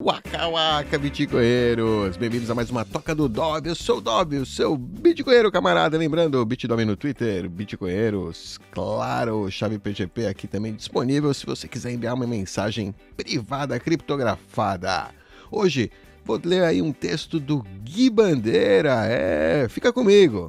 Waka Waka, bitcoinheiros! Bem-vindos a mais uma Toca do Dob. Eu sou o Dob, o seu bitcoinheiro camarada. Lembrando, Bitdom no Twitter, bitcoinheiros, claro, chave PGP aqui também disponível se você quiser enviar uma mensagem privada criptografada. Hoje vou ler aí um texto do Gui Bandeira. É, fica comigo.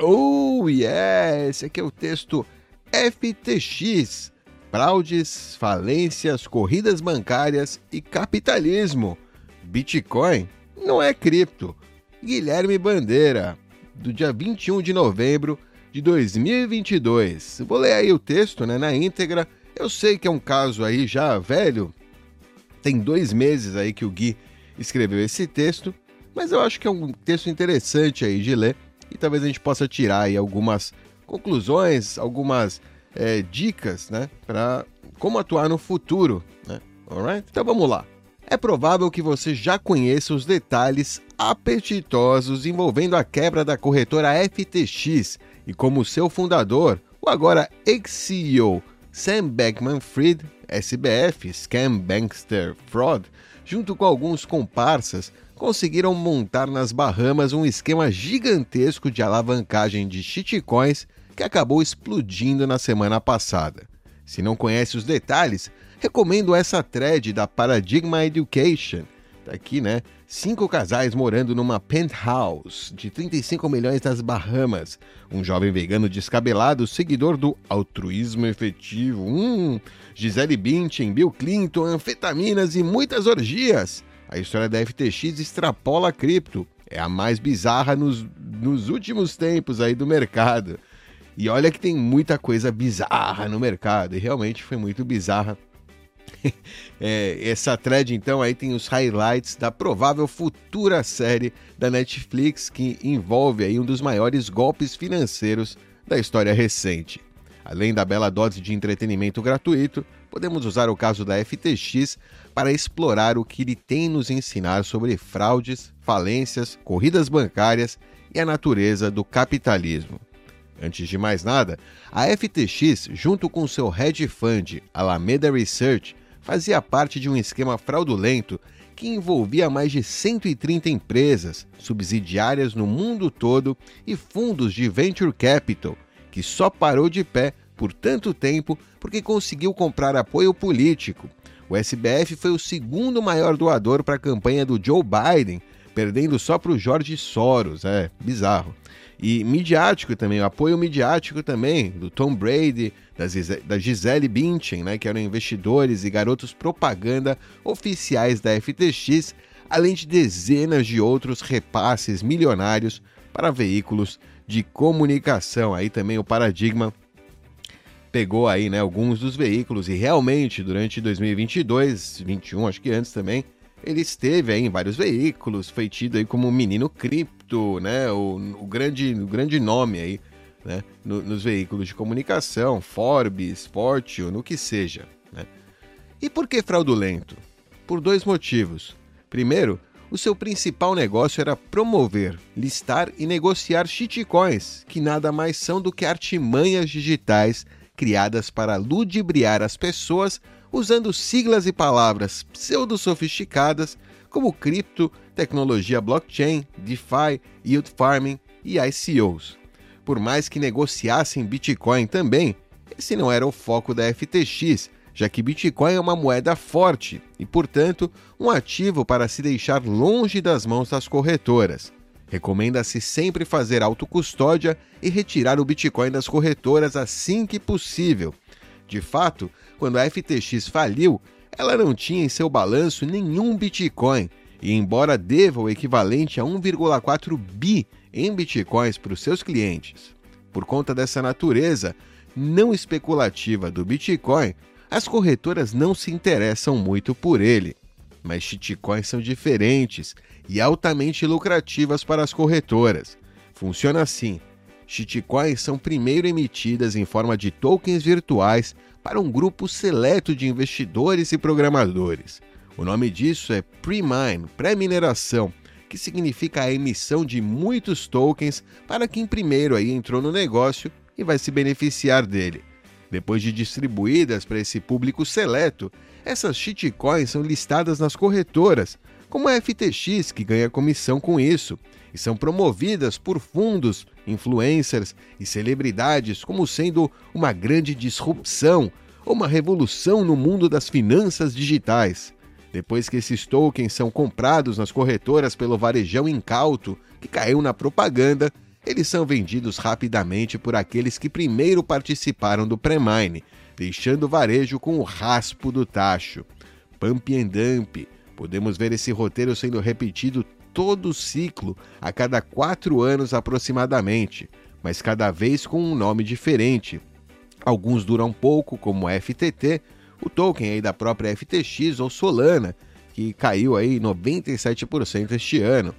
Oh, yeah! Esse aqui é o texto FTX, fraudes, falências, corridas bancárias e capitalismo. Bitcoin não é cripto. Guilherme Bandeira, do dia 21 de novembro de 2022. Vou ler aí o texto né, na íntegra. Eu sei que é um caso aí já velho. Tem dois meses aí que o Gui escreveu esse texto, mas eu acho que é um texto interessante aí de ler e talvez a gente possa tirar aí algumas conclusões, algumas é, dicas, né, para como atuar no futuro, né? Alright? Então vamos lá. É provável que você já conheça os detalhes apetitosos envolvendo a quebra da corretora FTX e como seu fundador, o agora ex-CEO Sam Beckman-Fried, SBF, Scam Bankster Fraud, junto com alguns comparsas, conseguiram montar nas Bahamas um esquema gigantesco de alavancagem de shitcoins que acabou explodindo na semana passada. Se não conhece os detalhes, recomendo essa thread da Paradigma Education. Tá aqui, né? Cinco casais morando numa penthouse de 35 milhões das Bahamas. Um jovem vegano descabelado, seguidor do altruísmo efetivo. Hum, Gisele Bündchen, Bill Clinton, anfetaminas e muitas orgias. A história da FTX extrapola a cripto. É a mais bizarra nos, nos últimos tempos aí do mercado. E olha que tem muita coisa bizarra no mercado, e realmente foi muito bizarra. é, essa thread, então, aí tem os highlights da provável futura série da Netflix que envolve aí um dos maiores golpes financeiros da história recente. Além da bela dose de entretenimento gratuito, podemos usar o caso da FTX para explorar o que ele tem nos ensinar sobre fraudes, falências, corridas bancárias e a natureza do capitalismo. Antes de mais nada, a FTX, junto com seu hedge fund Alameda Research, fazia parte de um esquema fraudulento que envolvia mais de 130 empresas, subsidiárias no mundo todo e fundos de venture capital, que só parou de pé por tanto tempo porque conseguiu comprar apoio político. O SBF foi o segundo maior doador para a campanha do Joe Biden, perdendo só para o George Soros, é bizarro e midiático também, o apoio midiático também do Tom Brady, da Gisele Bündchen, né, que eram investidores e garotos propaganda oficiais da FTX, além de dezenas de outros repasses milionários para veículos de comunicação. Aí também o paradigma pegou aí, né, alguns dos veículos e realmente durante 2022, 21, acho que antes também, ele esteve aí em vários veículos, foi tido aí como o menino cripto, né? O, o, grande, o grande nome aí, né? No, nos veículos de comunicação, Forbes, Fortune, no que seja. Né? E por que fraudulento? Por dois motivos. Primeiro, o seu principal negócio era promover, listar e negociar shitcoins, que nada mais são do que artimanhas digitais criadas para ludibriar as pessoas usando siglas e palavras pseudo-sofisticadas como cripto, tecnologia blockchain, DeFi, yield farming e ICOs. Por mais que negociassem Bitcoin também, esse não era o foco da FTX, já que Bitcoin é uma moeda forte e, portanto, um ativo para se deixar longe das mãos das corretoras. Recomenda-se sempre fazer autocustódia e retirar o Bitcoin das corretoras assim que possível. De fato, quando a FTX faliu, ela não tinha em seu balanço nenhum Bitcoin, e embora deva o equivalente a 1,4 bi em Bitcoins para os seus clientes, por conta dessa natureza não especulativa do Bitcoin, as corretoras não se interessam muito por ele. Mas shitcoins são diferentes e altamente lucrativas para as corretoras. Funciona assim: shitcoins são primeiro emitidas em forma de tokens virtuais para um grupo seleto de investidores e programadores. O nome disso é pre-mine, pré-mineração, que significa a emissão de muitos tokens para quem primeiro aí entrou no negócio e vai se beneficiar dele. Depois de distribuídas para esse público seleto, essas shitcoins são listadas nas corretoras, como a FTX, que ganha comissão com isso, e são promovidas por fundos, influencers e celebridades como sendo uma grande disrupção ou uma revolução no mundo das finanças digitais. Depois que esses tokens são comprados nas corretoras pelo varejão incauto, que caiu na propaganda, eles são vendidos rapidamente por aqueles que primeiro participaram do pré-mine, deixando o varejo com o raspo do tacho. Pump and dump. Podemos ver esse roteiro sendo repetido todo o ciclo, a cada quatro anos aproximadamente, mas cada vez com um nome diferente. Alguns duram pouco, como FTT, o token aí da própria FTX ou Solana, que caiu aí 97% este ano,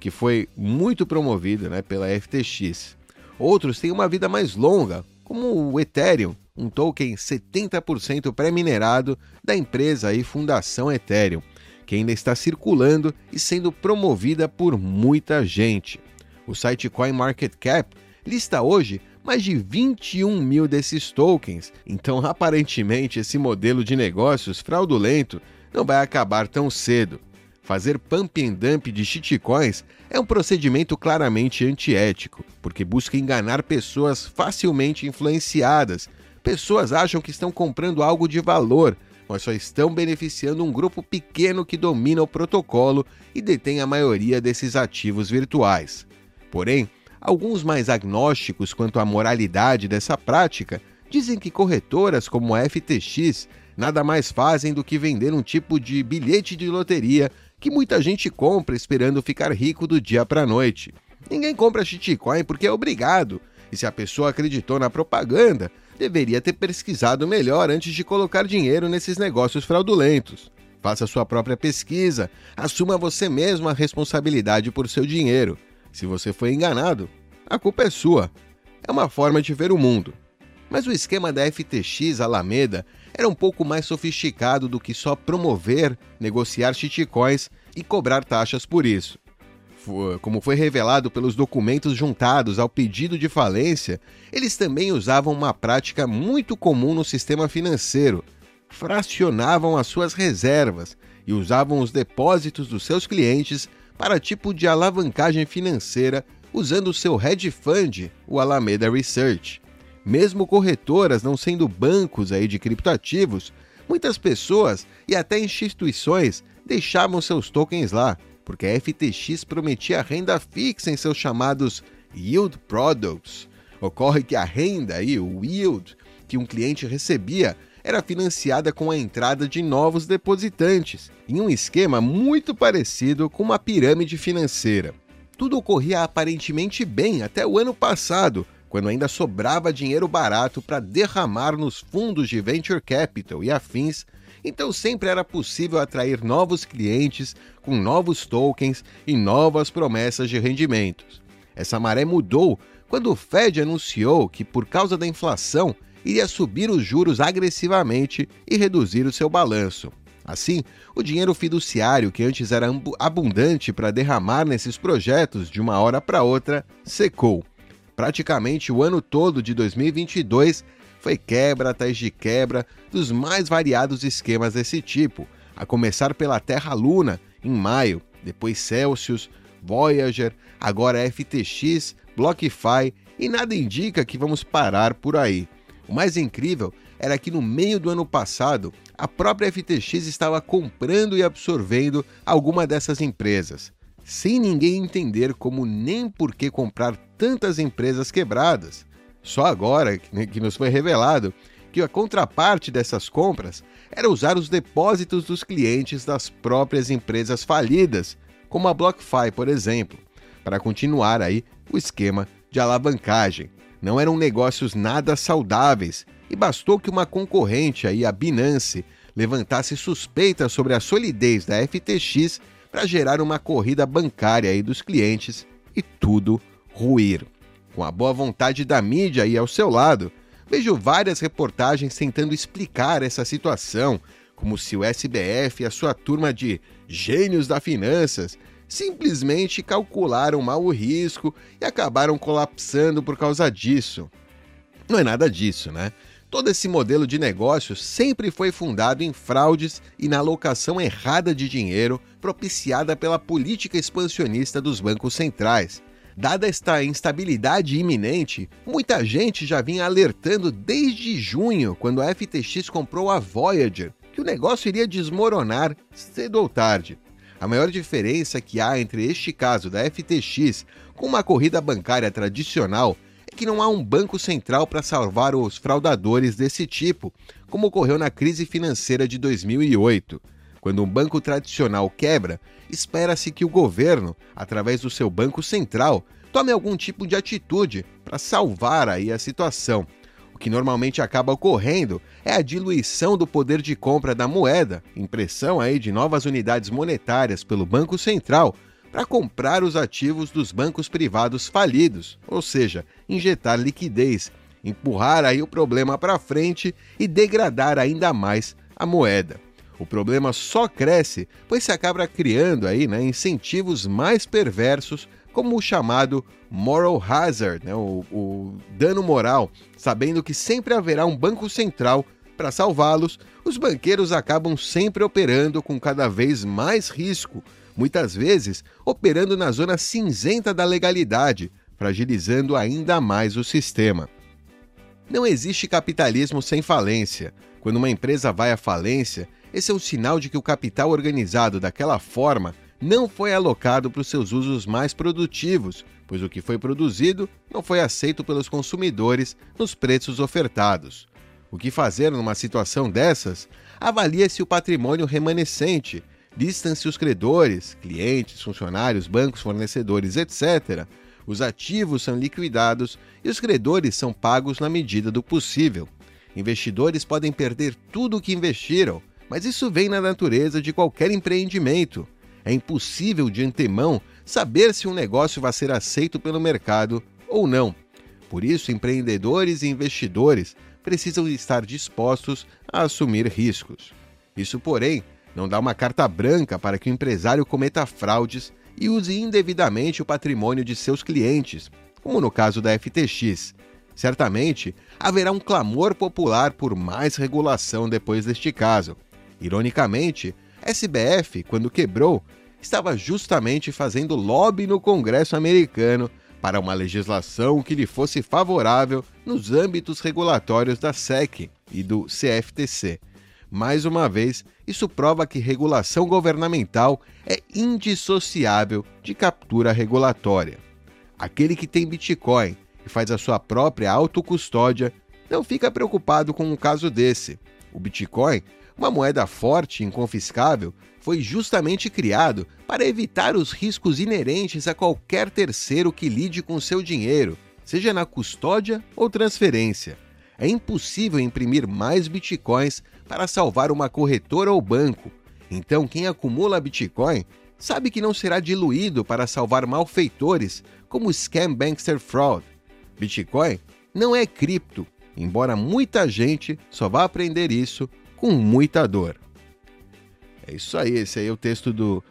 que foi muito promovido né, pela FTX. Outros têm uma vida mais longa, como o Ethereum, um token 70% pré-minerado da empresa aí Fundação Ethereum, que ainda está circulando e sendo promovida por muita gente. O site CoinMarketCap lista hoje mais de 21 mil desses tokens, então aparentemente esse modelo de negócios fraudulento não vai acabar tão cedo. Fazer pump and dump de shitcoins é um procedimento claramente antiético, porque busca enganar pessoas facilmente influenciadas. Pessoas acham que estão comprando algo de valor, mas só estão beneficiando um grupo pequeno que domina o protocolo e detém a maioria desses ativos virtuais. Porém, Alguns mais agnósticos quanto à moralidade dessa prática dizem que corretoras como a FTX nada mais fazem do que vender um tipo de bilhete de loteria que muita gente compra esperando ficar rico do dia para a noite. Ninguém compra shitcoin porque é obrigado, e se a pessoa acreditou na propaganda, deveria ter pesquisado melhor antes de colocar dinheiro nesses negócios fraudulentos. Faça sua própria pesquisa, assuma você mesmo a responsabilidade por seu dinheiro. Se você foi enganado, a culpa é sua. É uma forma de ver o mundo. Mas o esquema da FTX Alameda era um pouco mais sofisticado do que só promover, negociar shitcoins e cobrar taxas por isso. Como foi revelado pelos documentos juntados ao pedido de falência, eles também usavam uma prática muito comum no sistema financeiro: fracionavam as suas reservas e usavam os depósitos dos seus clientes para tipo de alavancagem financeira usando seu hedge fund, o Alameda Research. Mesmo corretoras não sendo bancos aí de criptoativos, muitas pessoas e até instituições deixavam seus tokens lá, porque a FTX prometia renda fixa em seus chamados yield products. Ocorre que a renda aí, o yield, que um cliente recebia era financiada com a entrada de novos depositantes, em um esquema muito parecido com uma pirâmide financeira. Tudo ocorria aparentemente bem até o ano passado, quando ainda sobrava dinheiro barato para derramar nos fundos de venture capital e afins, então sempre era possível atrair novos clientes com novos tokens e novas promessas de rendimentos. Essa maré mudou quando o Fed anunciou que, por causa da inflação, iria subir os juros agressivamente e reduzir o seu balanço. Assim, o dinheiro fiduciário, que antes era abundante para derramar nesses projetos de uma hora para outra, secou. Praticamente o ano todo de 2022 foi quebra atrás de quebra dos mais variados esquemas desse tipo, a começar pela Terra Luna, em maio, depois Celsius, Voyager, agora FTX, BlockFi, e nada indica que vamos parar por aí. O mais incrível era que no meio do ano passado, a própria FTX estava comprando e absorvendo alguma dessas empresas, sem ninguém entender como nem por que comprar tantas empresas quebradas. Só agora que nos foi revelado que a contraparte dessas compras era usar os depósitos dos clientes das próprias empresas falidas, como a BlockFi, por exemplo, para continuar aí o esquema de alavancagem não eram negócios nada saudáveis e bastou que uma concorrente, aí, a Binance, levantasse suspeitas sobre a solidez da FTX para gerar uma corrida bancária aí dos clientes e tudo ruir. Com a boa vontade da mídia aí ao seu lado, vejo várias reportagens tentando explicar essa situação, como se o SBF e a sua turma de gênios da finanças simplesmente calcularam mal o risco e acabaram colapsando por causa disso. Não é nada disso, né? Todo esse modelo de negócio sempre foi fundado em fraudes e na alocação errada de dinheiro propiciada pela política expansionista dos bancos centrais. Dada esta instabilidade iminente, muita gente já vinha alertando desde junho, quando a FTX comprou a Voyager, que o negócio iria desmoronar cedo ou tarde. A maior diferença que há entre este caso da FTX com uma corrida bancária tradicional que não há um banco central para salvar os fraudadores desse tipo, como ocorreu na crise financeira de 2008. Quando um banco tradicional quebra, espera-se que o governo, através do seu banco central, tome algum tipo de atitude para salvar aí a situação. O que normalmente acaba ocorrendo é a diluição do poder de compra da moeda, impressão aí de novas unidades monetárias pelo Banco Central, para comprar os ativos dos bancos privados falidos, ou seja, injetar liquidez, empurrar aí o problema para frente e degradar ainda mais a moeda. O problema só cresce, pois se acaba criando aí, né, incentivos mais perversos, como o chamado moral hazard, né, o, o dano moral, sabendo que sempre haverá um banco central para salvá-los, os banqueiros acabam sempre operando com cada vez mais risco, muitas vezes operando na zona cinzenta da legalidade, fragilizando ainda mais o sistema. Não existe capitalismo sem falência. Quando uma empresa vai à falência, esse é um sinal de que o capital organizado daquela forma não foi alocado para os seus usos mais produtivos, pois o que foi produzido não foi aceito pelos consumidores nos preços ofertados. O que fazer numa situação dessas? Avalie-se o patrimônio remanescente, listam-se os credores, clientes, funcionários, bancos, fornecedores, etc. Os ativos são liquidados e os credores são pagos na medida do possível. Investidores podem perder tudo o que investiram, mas isso vem na natureza de qualquer empreendimento. É impossível de antemão saber se um negócio vai ser aceito pelo mercado ou não. Por isso, empreendedores e investidores precisam estar dispostos a assumir riscos. Isso, porém, não dá uma carta branca para que o empresário cometa fraudes e use indevidamente o patrimônio de seus clientes, como no caso da FTX. Certamente haverá um clamor popular por mais regulação depois deste caso. Ironicamente, SBF, quando quebrou, estava justamente fazendo lobby no Congresso americano para uma legislação que lhe fosse favorável nos âmbitos regulatórios da SEC e do CFTC. Mais uma vez, isso prova que regulação governamental é indissociável de captura regulatória. Aquele que tem Bitcoin e faz a sua própria autocustódia não fica preocupado com um caso desse. O Bitcoin, uma moeda forte e inconfiscável, foi justamente criado para evitar os riscos inerentes a qualquer terceiro que lide com seu dinheiro, seja na custódia ou transferência. É impossível imprimir mais bitcoins para salvar uma corretora ou banco. Então, quem acumula Bitcoin sabe que não será diluído para salvar malfeitores como Scam Bankster Fraud. Bitcoin não é cripto, embora muita gente só vá aprender isso com muita dor. É isso aí, esse aí é o texto do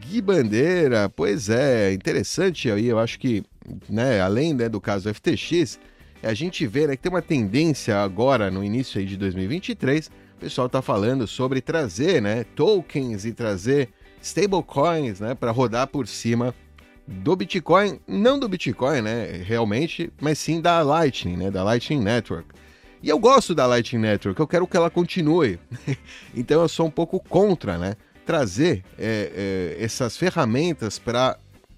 Gui Bandeira. Pois é, interessante aí, eu acho que, né, além né, do caso FTX, é a gente vê né, que tem uma tendência agora, no início aí de 2023, o pessoal está falando sobre trazer né, tokens e trazer stablecoins né, para rodar por cima do Bitcoin, não do Bitcoin, né, realmente, mas sim da Lightning, né, da Lightning Network. E eu gosto da Lightning Network, eu quero que ela continue. então eu sou um pouco contra, né, trazer é, é, essas ferramentas para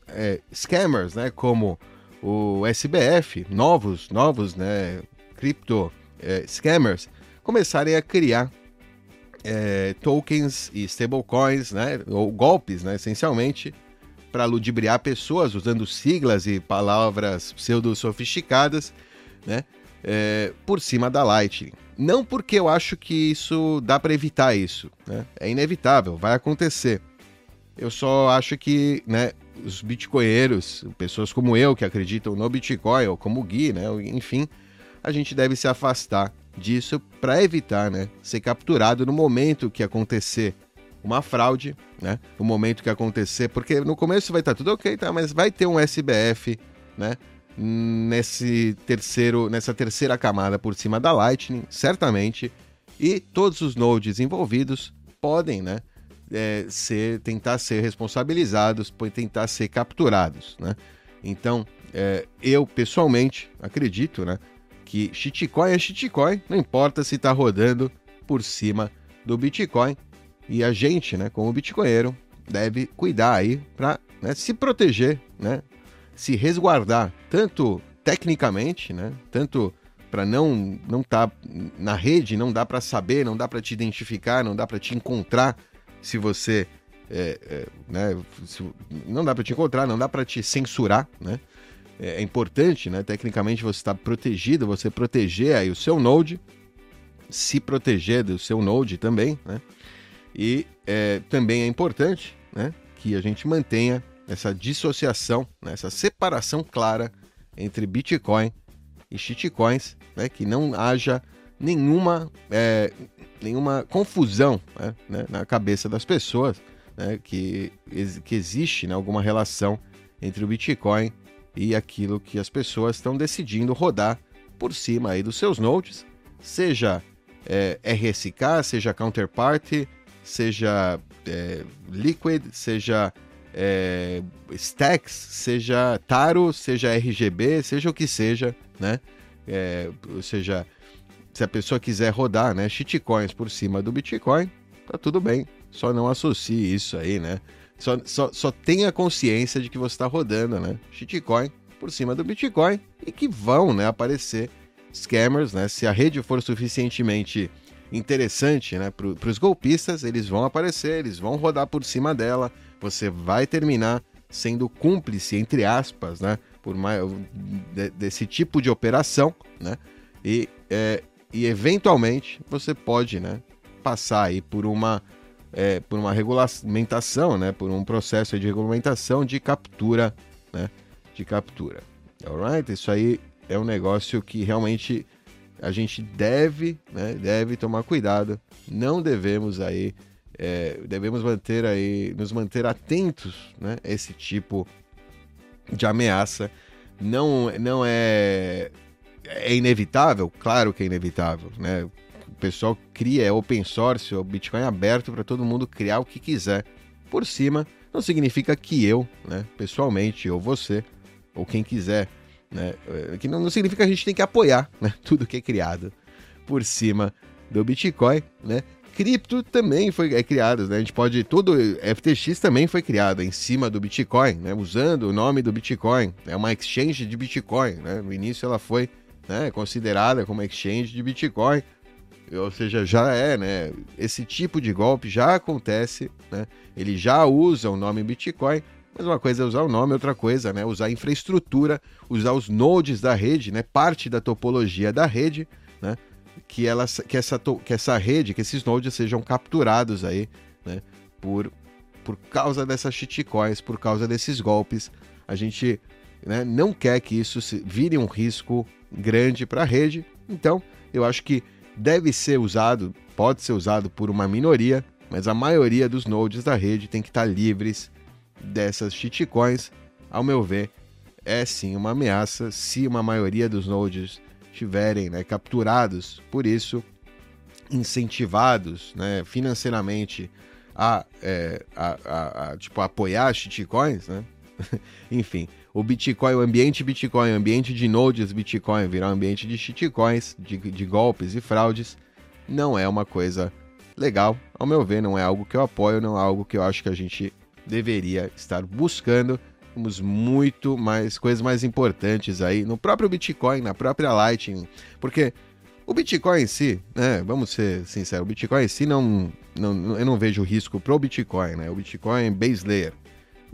é, scammers, né, como o SBF, novos, novos, né, cripto é, scammers, começarem a criar é, tokens e stablecoins, né, ou golpes, né, essencialmente, para ludibriar pessoas usando siglas e palavras pseudo-sofisticadas, né, é, por cima da Lightning. Não porque eu acho que isso dá para evitar isso, né, é inevitável, vai acontecer. Eu só acho que, né, os bitcoinheiros, pessoas como eu que acreditam no Bitcoin, ou como o Gui, né? Enfim, a gente deve se afastar disso para evitar, né, ser capturado no momento que acontecer uma fraude, né? No momento que acontecer, porque no começo vai estar tá tudo ok, tá? Mas vai ter um SBF, né? nesse terceiro, nessa terceira camada por cima da Lightning, certamente, e todos os nodes envolvidos podem, né, é, ser, tentar ser responsabilizados, tentar ser capturados, né? Então, é, eu pessoalmente acredito, né, que shitcoin é shitcoin, não importa se está rodando por cima do Bitcoin, e a gente, né, como bitcoinheiro, deve cuidar aí para né, se proteger, né, se resguardar, tanto tecnicamente, né, tanto para não não estar tá na rede, não dá para saber, não dá para te identificar, não dá para te encontrar se você é, é, né, se, não dá para te encontrar, não dá para te censurar, né? É, é importante, né? Tecnicamente você está protegido, você proteger aí o seu node, se proteger do seu node também, né? E é, também é importante, né? Que a gente mantenha essa dissociação, né, essa separação clara entre Bitcoin e shitcoins, né? Que não haja nenhuma é, nenhuma confusão né, né, na cabeça das pessoas né, que, que existe né, alguma relação entre o Bitcoin e aquilo que as pessoas estão decidindo rodar por cima aí dos seus nodes, seja é, RSK, seja Counterparty, seja é, Liquid, seja é, Stacks, seja Taro, seja RGB, seja o que seja, né? É, ou seja, se a pessoa quiser rodar, né, shitcoins por cima do Bitcoin, tá tudo bem. Só não associe isso aí, né? Só, só, só tenha consciência de que você está rodando, né? Shitcoin por cima do Bitcoin e que vão, né, aparecer scammers, né? Se a rede for suficientemente interessante, né, para os golpistas, eles vão aparecer, eles vão rodar por cima dela. Você vai terminar sendo cúmplice, entre aspas, né, por mais, de, desse tipo de operação, né? E é, e eventualmente você pode né, passar aí por uma, é, por uma regulamentação, né, por um processo de regulamentação de captura, né, de captura. Alright? Isso aí é um negócio que realmente a gente deve, né, deve tomar cuidado. Não devemos aí, é, devemos manter aí, nos manter atentos, né, esse tipo de ameaça. Não, não é é inevitável? Claro que é inevitável, né? O pessoal cria, é open source, o Bitcoin é aberto para todo mundo criar o que quiser. Por cima, não significa que eu, né, pessoalmente, ou você, ou quem quiser, né, eh, que não, não significa que a gente tem que apoiar né, tudo que é criado por cima do Bitcoin, né? Cripto também foi é criado, né? A gente pode tudo FTX também foi criado em cima do Bitcoin, né? Usando o nome do Bitcoin, é uma exchange de Bitcoin, né? No início ela foi né, considerada como exchange de Bitcoin, ou seja, já é, né? Esse tipo de golpe já acontece, né? Ele já usa o nome Bitcoin, mas uma coisa é usar o nome, outra coisa, né? Usar a infraestrutura, usar os nodes da rede, né? Parte da topologia da rede, né? Que, ela, que, essa, que essa rede, que esses nodes sejam capturados aí, né? Por, por causa dessas shitcoins, por causa desses golpes. A gente né, não quer que isso vire um risco grande para a rede. Então, eu acho que deve ser usado, pode ser usado por uma minoria, mas a maioria dos nodes da rede tem que estar livres dessas shitcoins. Ao meu ver, é sim uma ameaça se uma maioria dos nodes estiverem né, capturados por isso, incentivados né, financeiramente a, é, a, a, a, tipo, apoiar shitcoins, né? Enfim, o Bitcoin, o ambiente Bitcoin, o ambiente de nodes Bitcoin virar um ambiente de shitcoins, de, de golpes e fraudes, não é uma coisa legal. Ao meu ver, não é algo que eu apoio, não é algo que eu acho que a gente deveria estar buscando. Temos muito mais coisas mais importantes aí no próprio Bitcoin, na própria Lightning, porque o Bitcoin em si, né, vamos ser sinceros, o Bitcoin em si não, não eu não vejo risco pro Bitcoin, né? O Bitcoin é base layer.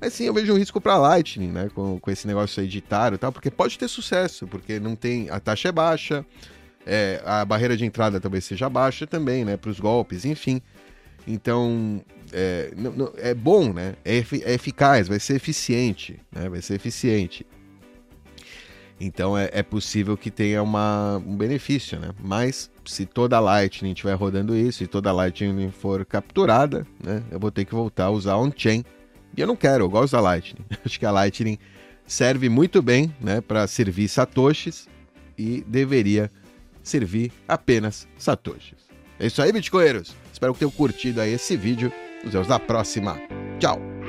Mas sim, eu vejo um risco para Lightning, né? Com, com esse negócio taro e tal, porque pode ter sucesso, porque não tem. A taxa é baixa, é, a barreira de entrada talvez seja baixa também, né? Para os golpes, enfim. Então, é, não, não, é bom, né? É, é, eficaz, vai ser eficiente, né? Vai ser eficiente. Então é, é possível que tenha uma, um benefício, né? Mas se toda a Lightning estiver rodando isso e toda a Lightning for capturada, né? Eu vou ter que voltar a usar on-chain e eu não quero, eu gosto da Lightning. Acho que a Lightning serve muito bem né, para servir satoshis e deveria servir apenas satoshis. É isso aí, bitcoinheiros. Espero que tenham curtido aí esse vídeo. Nos vemos na próxima. Tchau!